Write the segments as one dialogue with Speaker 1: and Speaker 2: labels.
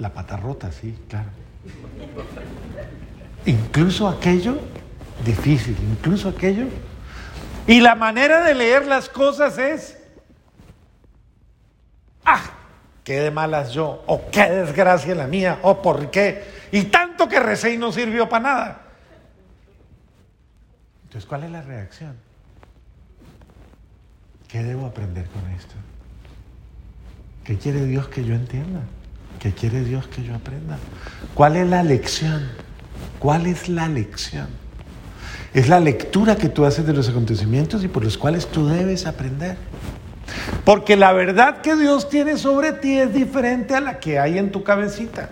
Speaker 1: la pata rota, sí, claro. Incluso aquello difícil, incluso aquello. Y la manera de leer las cosas es, ah, qué de malas yo, o qué desgracia la mía, o por qué. Y tanto que recé y no sirvió para nada. Entonces, ¿cuál es la reacción? ¿Qué debo aprender con esto? ¿Qué quiere Dios que yo entienda? ¿Qué quiere Dios que yo aprenda? ¿Cuál es la lección? ¿Cuál es la lección? Es la lectura que tú haces de los acontecimientos y por los cuales tú debes aprender. Porque la verdad que Dios tiene sobre ti es diferente a la que hay en tu cabecita.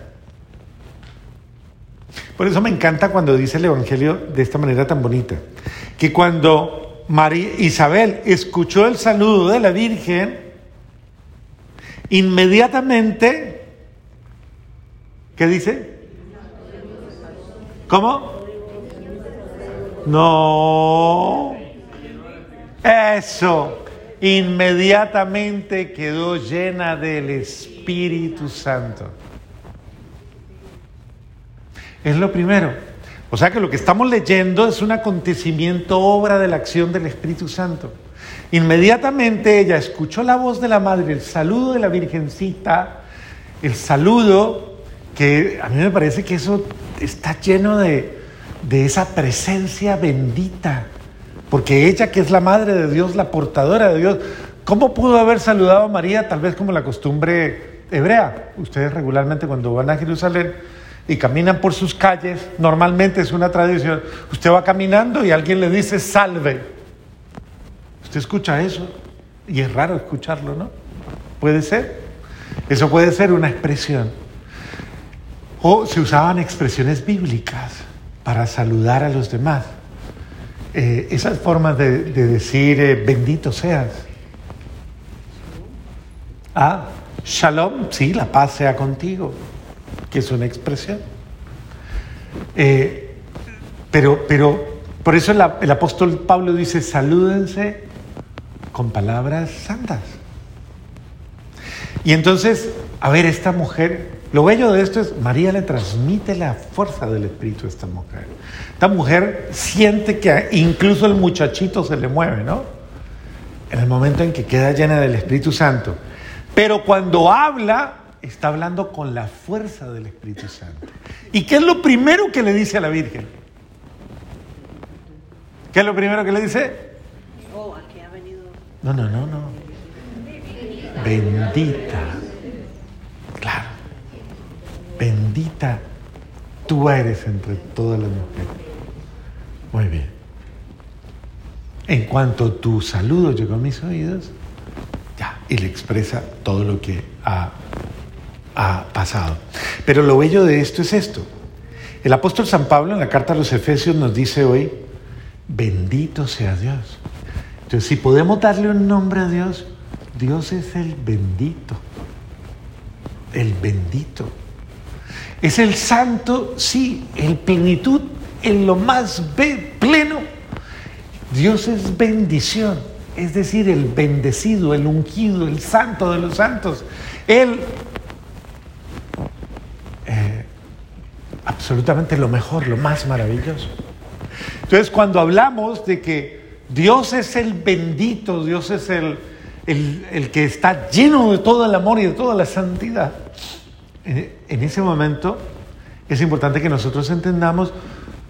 Speaker 1: Por eso me encanta cuando dice el Evangelio de esta manera tan bonita, que cuando María Isabel escuchó el saludo de la Virgen, inmediatamente, ¿qué dice? ¿Cómo? No. Eso. Inmediatamente quedó llena del Espíritu Santo. Es lo primero. O sea que lo que estamos leyendo es un acontecimiento, obra de la acción del Espíritu Santo. Inmediatamente ella escuchó la voz de la madre, el saludo de la Virgencita, el saludo que a mí me parece que eso está lleno de, de esa presencia bendita, porque ella que es la madre de Dios, la portadora de Dios, ¿cómo pudo haber saludado a María tal vez como la costumbre hebrea? Ustedes regularmente cuando van a Jerusalén y caminan por sus calles, normalmente es una tradición, usted va caminando y alguien le dice salve. Usted escucha eso y es raro escucharlo, ¿no? Puede ser. Eso puede ser una expresión. O se usaban expresiones bíblicas para saludar a los demás. Eh, esas formas de, decir eh, bendito seas. Ah, shalom, sí, la paz sea contigo que es una expresión. Eh, pero, pero por eso el, el apóstol Pablo dice, salúdense con palabras santas. Y entonces, a ver, esta mujer, lo bello de esto es, María le transmite la fuerza del Espíritu a esta mujer. Esta mujer siente que incluso el muchachito se le mueve, ¿no? En el momento en que queda llena del Espíritu Santo. Pero cuando habla, está hablando con la fuerza del Espíritu Santo. ¿Y qué es lo primero que le dice a la Virgen? ¿Qué es lo primero que le dice?
Speaker 2: Oh, aquí ha venido.
Speaker 1: No, no, no, no. Bendita. Claro. Bendita tú eres entre todas las mujeres. Muy bien. En cuanto tu saludo llegó a mis oídos, ya, y le expresa todo lo que ha ha pasado. Pero lo bello de esto es esto. El apóstol San Pablo en la carta a los Efesios nos dice hoy, bendito sea Dios. Entonces, si podemos darle un nombre a Dios, Dios es el bendito. El bendito. Es el santo, sí, en plenitud, en lo más pleno. Dios es bendición, es decir, el bendecido, el ungido, el santo de los santos. Él absolutamente lo mejor, lo más maravilloso. Entonces, cuando hablamos de que Dios es el bendito, Dios es el, el, que está lleno de todo el amor y de toda la santidad, en ese momento es importante que nosotros entendamos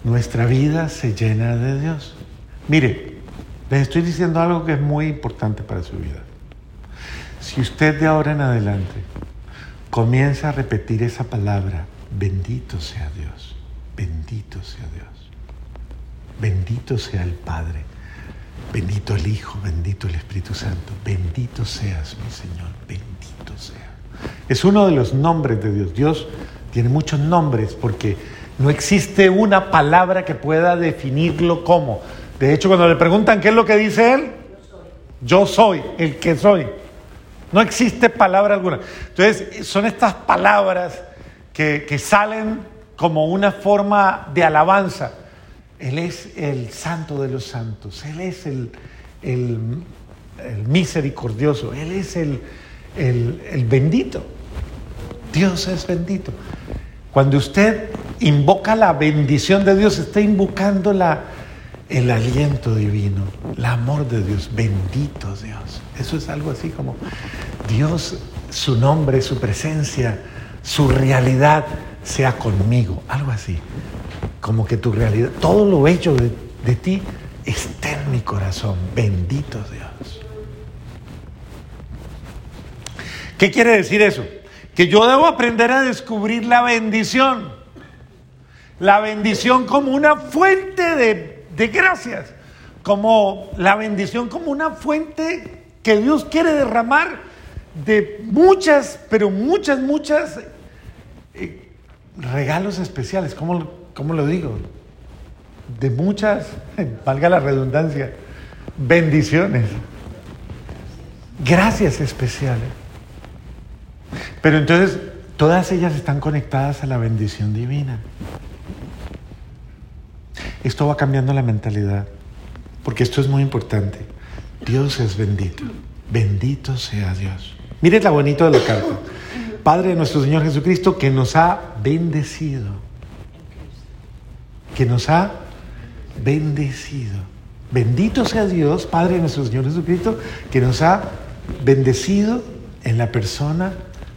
Speaker 1: nuestra vida se llena de Dios. Mire, les estoy diciendo algo que es muy importante para su vida. Si usted de ahora en adelante comienza a repetir esa palabra, Bendito sea Dios, bendito sea Dios, bendito sea el Padre, bendito el Hijo, bendito el Espíritu Santo, bendito seas mi Señor, bendito sea. Es uno de los nombres de Dios. Dios tiene muchos nombres porque no existe una palabra que pueda definirlo como. De hecho, cuando le preguntan qué es lo que dice Él, yo soy el que soy. No existe palabra alguna. Entonces, son estas palabras que, salen como una forma de alabanza. Él es el santo de los santos, Él es el, el, misericordioso, Él es el, el, bendito. Dios es bendito. Cuando usted invoca la bendición de Dios, está invocando la, el aliento divino, el amor de Dios. Bendito Dios. Eso es algo así como Dios, su nombre, su presencia, su realidad sea conmigo. Algo así. Como que tu realidad, todo lo hecho de, de ti esté en mi corazón. Bendito Dios. ¿Qué quiere decir eso? Que yo debo aprender a descubrir la bendición. La bendición como una fuente de, de gracias. Como la bendición como una fuente que Dios quiere derramar de muchas, pero muchas, muchas regalos especiales. ¿Cómo, ¿Cómo lo digo? De muchas, valga la redundancia, bendiciones. Gracias especiales. Pero entonces todas ellas están conectadas a la bendición divina. Esto va cambiando la mentalidad, porque esto es muy importante. Dios es bendito. Bendito sea Dios. Mire la bonito de la carta. Padre de nuestro Señor Jesucristo, que nos ha bendecido. Que nos ha bendecido. Bendito sea Dios, Padre de nuestro Señor Jesucristo, que nos ha bendecido en la persona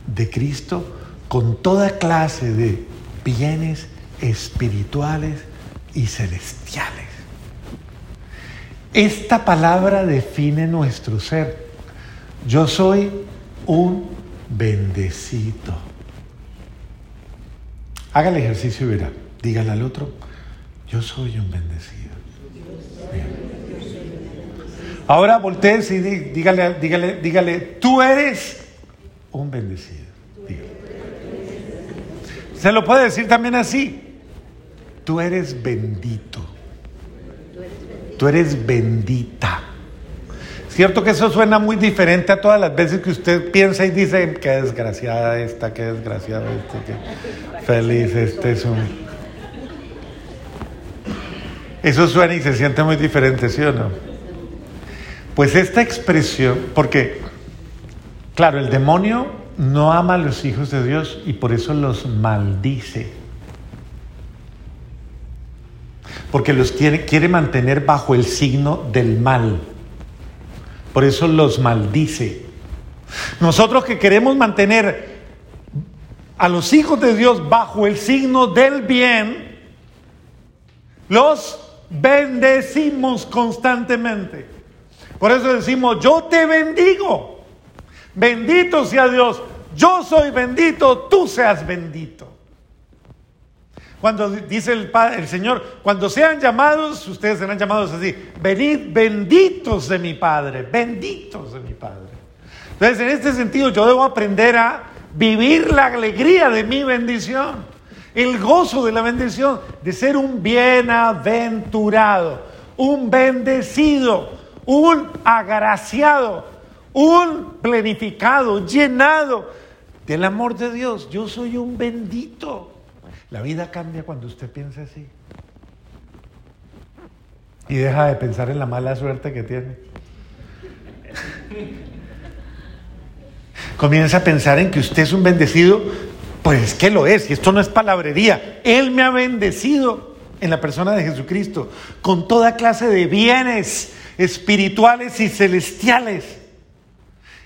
Speaker 1: de Cristo con toda clase de bienes espirituales y celestiales. Esta palabra define nuestro ser. Yo soy un bendecido. Haga el ejercicio y verá. Dígale al otro, yo soy un bendecido. Ahora voltees y dígale, dígale, dígale, tú eres un bendecido. Se lo puede decir también así. Tú eres bendito. Tú eres bendita. Cierto que eso suena muy diferente a todas las veces que usted piensa y dice, qué desgraciada esta, qué desgraciada este, qué feliz este es un... Eso suena y se siente muy diferente, ¿sí o no? Pues esta expresión, porque, claro, el demonio no ama a los hijos de Dios y por eso los maldice. Porque los quiere, quiere mantener bajo el signo del mal. Por eso los maldice. Nosotros que queremos mantener a los hijos de Dios bajo el signo del bien, los bendecimos constantemente. Por eso decimos, yo te bendigo. Bendito sea Dios. Yo soy bendito, tú seas bendito. Cuando dice el, Padre, el Señor, cuando sean llamados, ustedes serán llamados así, venid benditos de mi Padre, benditos de mi Padre. Entonces, en este sentido, yo debo aprender a vivir la alegría de mi bendición, el gozo de la bendición, de ser un bienaventurado, un bendecido, un agraciado, un planificado, llenado del amor de Dios. Yo soy un bendito. La vida cambia cuando usted piensa así. Y deja de pensar en la mala suerte que tiene. Comienza a pensar en que usted es un bendecido, pues es que lo es, y esto no es palabrería. Él me ha bendecido en la persona de Jesucristo con toda clase de bienes espirituales y celestiales.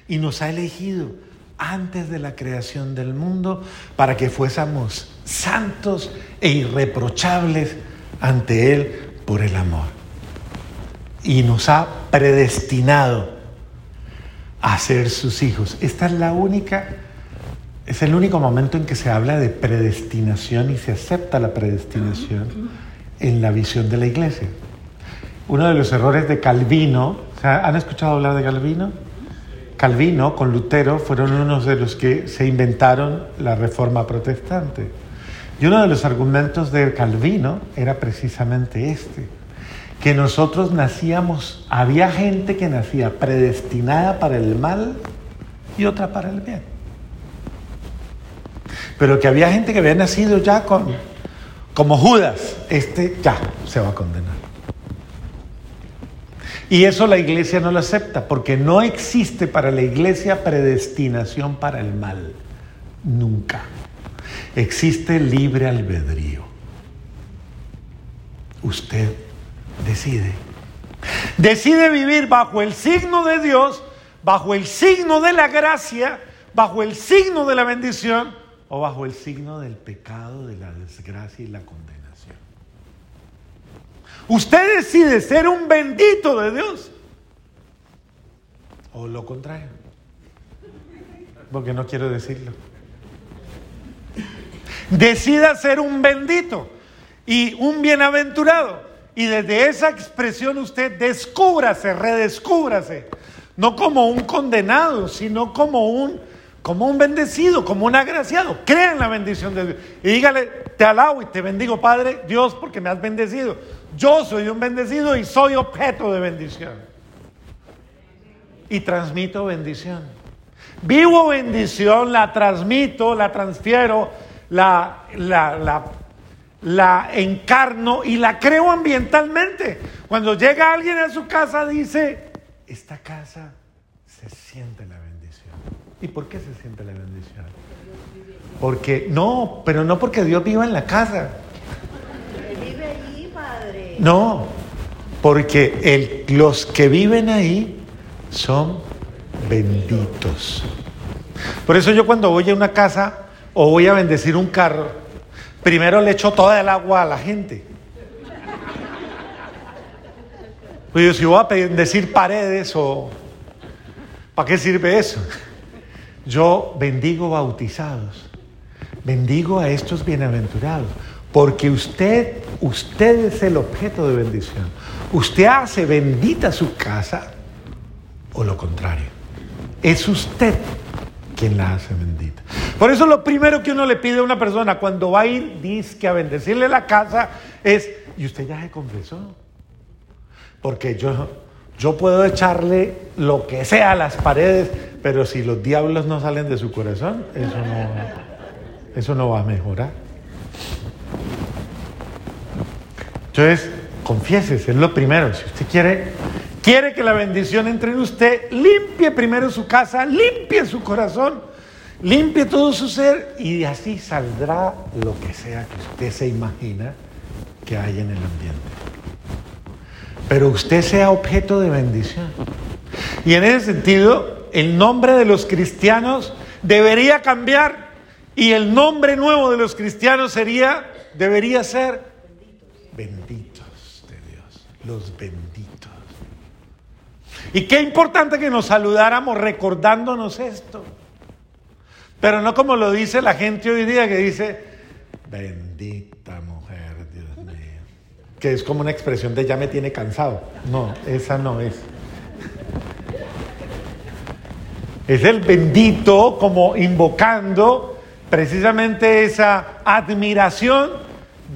Speaker 1: Y nos ha elegido antes de la creación del mundo para que fuésemos santos e irreprochables ante Él por el amor. Y nos ha predestinado a ser sus hijos. Esta es la única, es el único momento en que se habla de predestinación y se acepta la predestinación en la visión de la iglesia. Uno de los errores de Calvino, ¿han escuchado hablar de Calvino? Calvino con Lutero fueron unos de los que se inventaron la reforma protestante. Y uno de los argumentos de Calvino era precisamente este, que nosotros nacíamos, había gente que nacía predestinada para el mal y otra para el bien. Pero que había gente que había nacido ya con, como Judas, este ya se va a condenar. Y eso la iglesia no lo acepta, porque no existe para la iglesia predestinación para el mal. Nunca. Existe libre albedrío. Usted decide. Decide vivir bajo el signo de Dios, bajo el signo de la gracia, bajo el signo de la bendición o bajo el signo del pecado, de la desgracia y la condenación. Usted decide ser un bendito de Dios o lo contrario, porque no quiero decirlo. Decida ser un bendito y un bienaventurado. Y desde esa expresión usted descúbrase, redescúbrase. No como un condenado, sino como un, como un bendecido, como un agraciado. Crea en la bendición de Dios. Y dígale, te alabo y te bendigo, Padre Dios, porque me has bendecido. Yo soy un bendecido y soy objeto de bendición. Y transmito bendición. Vivo bendición, la transmito, la transfiero, la, la, la la encarno y la creo ambientalmente. Cuando llega alguien a su casa dice, esta casa se siente la bendición. ¿Y por qué se siente la bendición? Porque, no, pero no porque Dios viva en la casa. No, porque los que viven ahí son benditos. Por eso yo cuando voy a una casa o voy a bendecir un carro, primero le echo toda el agua a la gente. Pues si voy a decir paredes o... ¿Para qué sirve eso? Yo bendigo bautizados, bendigo a estos bienaventurados, porque usted, usted es el objeto de bendición. Usted hace bendita su casa o lo contrario. Es usted quien la hace bendita. Por eso lo primero que uno le pide a una persona cuando va a ir, dice a bendecirle la casa, es, ¿y usted ya se confesó? Porque yo, yo puedo echarle lo que sea a las paredes, pero si los diablos no salen de su corazón, eso no, eso no va a mejorar. Entonces, confiésese, es lo primero. Si usted quiere quiere que la bendición entre en usted, limpie primero su casa, limpie su corazón, limpie todo su ser y así saldrá lo que sea que usted se imagina que hay en el ambiente. Pero usted sea objeto de bendición. Y en ese sentido, el nombre de los cristianos debería cambiar y el nombre nuevo de los cristianos sería, debería ser benditos de Dios, los benditos. Y qué importante que nos saludáramos recordándonos esto. Pero no como lo dice la gente hoy día que dice, bendita mujer, Dios mío. Que es como una expresión de ya me tiene cansado. No, esa no es. Es el bendito como invocando precisamente esa admiración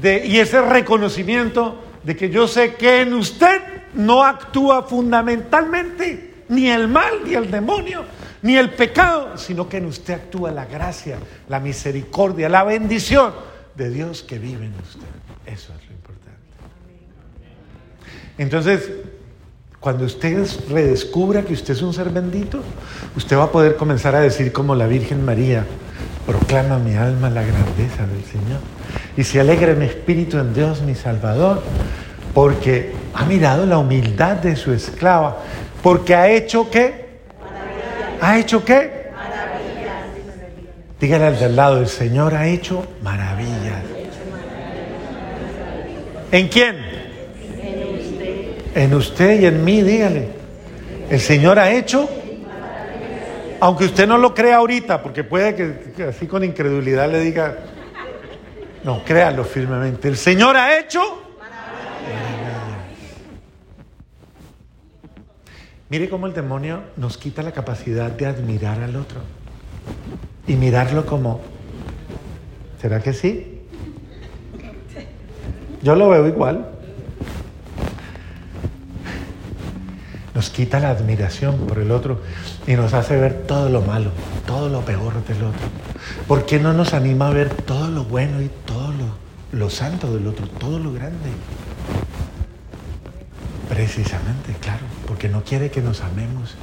Speaker 1: y ese reconocimiento de que yo sé que en usted no actúa fundamentalmente ni el mal, ni el demonio, ni el pecado, sino que en usted actúa la gracia, la misericordia, la bendición de Dios que vive en usted. Eso es lo importante. Entonces, cuando usted redescubra que usted es un ser bendito, usted va a poder comenzar a decir como la Virgen María, proclama mi alma la grandeza del Señor. Y se alegra mi espíritu en Dios mi Salvador, porque ha mirado la humildad de su esclava, porque ha hecho qué? ¿Ha hecho qué? Maravillas. Dígale al del lado, el Señor ha hecho maravillas. ¿En quién? En usted. En usted y en mí, dígale. El Señor ha hecho, aunque usted no lo crea ahorita, porque puede que así con incredulidad le diga, no, créalo firmemente. El Señor ha hecho Mire cómo el demonio nos quita la capacidad de admirar al otro y mirarlo como, ¿será que sí? Yo lo veo igual. Nos quita la admiración por el otro y nos hace ver todo lo malo, todo lo peor del otro. ¿Por qué no nos anima a ver todo lo bueno y todo lo, santo del otro, todo lo grande? Precisamente, claro, porque no quiere que nos amemos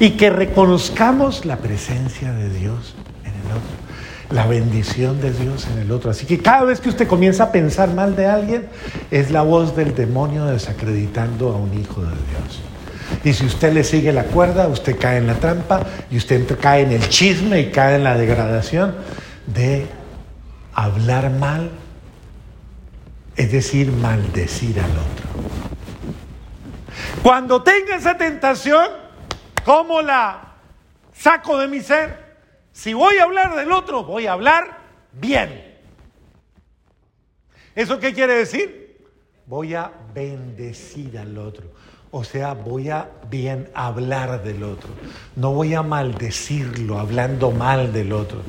Speaker 1: y que reconozcamos la presencia de Dios en el otro. la bendición de Dios en el otro. Así que cada vez que usted comienza a pensar mal de alguien, es la voz del demonio desacreditando a un hijo de Dios. Y si usted le sigue la cuerda, usted cae en la trampa y usted cae en el chisme y cae en la degradación de hablar mal, es decir, maldecir al otro. Cuando tenga esa tentación, ¿cómo la saco de mi ser? Si voy a hablar del otro, voy a hablar bien. ¿Eso qué quiere decir? Voy a bendecir al otro. O sea, voy a bien hablar del otro. No voy a maldecirlo hablando mal del otro.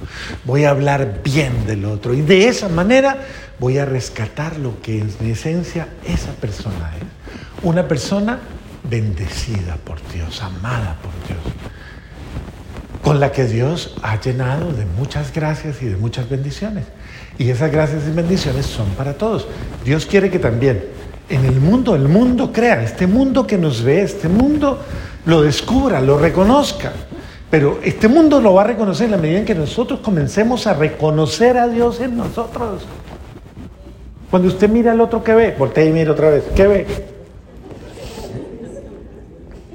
Speaker 1: Voy a hablar bien del otro. Y de esa manera voy a rescatar lo que en esencia esa persona es. Una persona bendecida por Dios, amada por Dios. Con la que Dios ha llenado de muchas gracias y de muchas bendiciones. Y esas gracias y bendiciones son para todos. Dios quiere que también en el mundo, el mundo crea, este mundo que nos ve, este mundo lo descubra, lo reconozca. Pero este mundo lo va a reconocer en la medida en que nosotros comencemos a reconocer a Dios en nosotros. Cuando usted mira al otro, ¿qué ve? Voltea y mira otra vez. ¿Qué ve?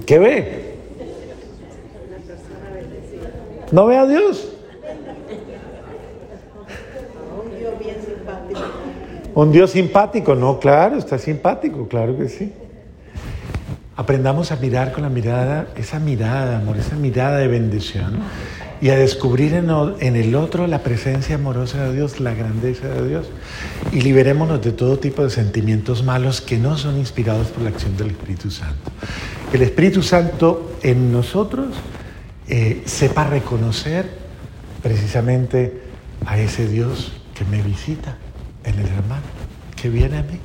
Speaker 1: ¿Qué ve? ¿No ve a Dios? Un Dios simpático, no, claro, está simpático, claro que sí. Aprendamos a mirar con la mirada, esa mirada, amor, esa mirada de bendición y a descubrir en, el otro la presencia amorosa de Dios, la grandeza de Dios y liberémonos de todo tipo de sentimientos malos que no son inspirados por la acción del Espíritu Santo. El Espíritu Santo en nosotros eh, sepa reconocer precisamente a ese Dios que me visita en el hermano que viene a mí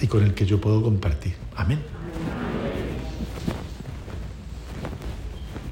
Speaker 1: y con el que yo puedo compartir. Amén.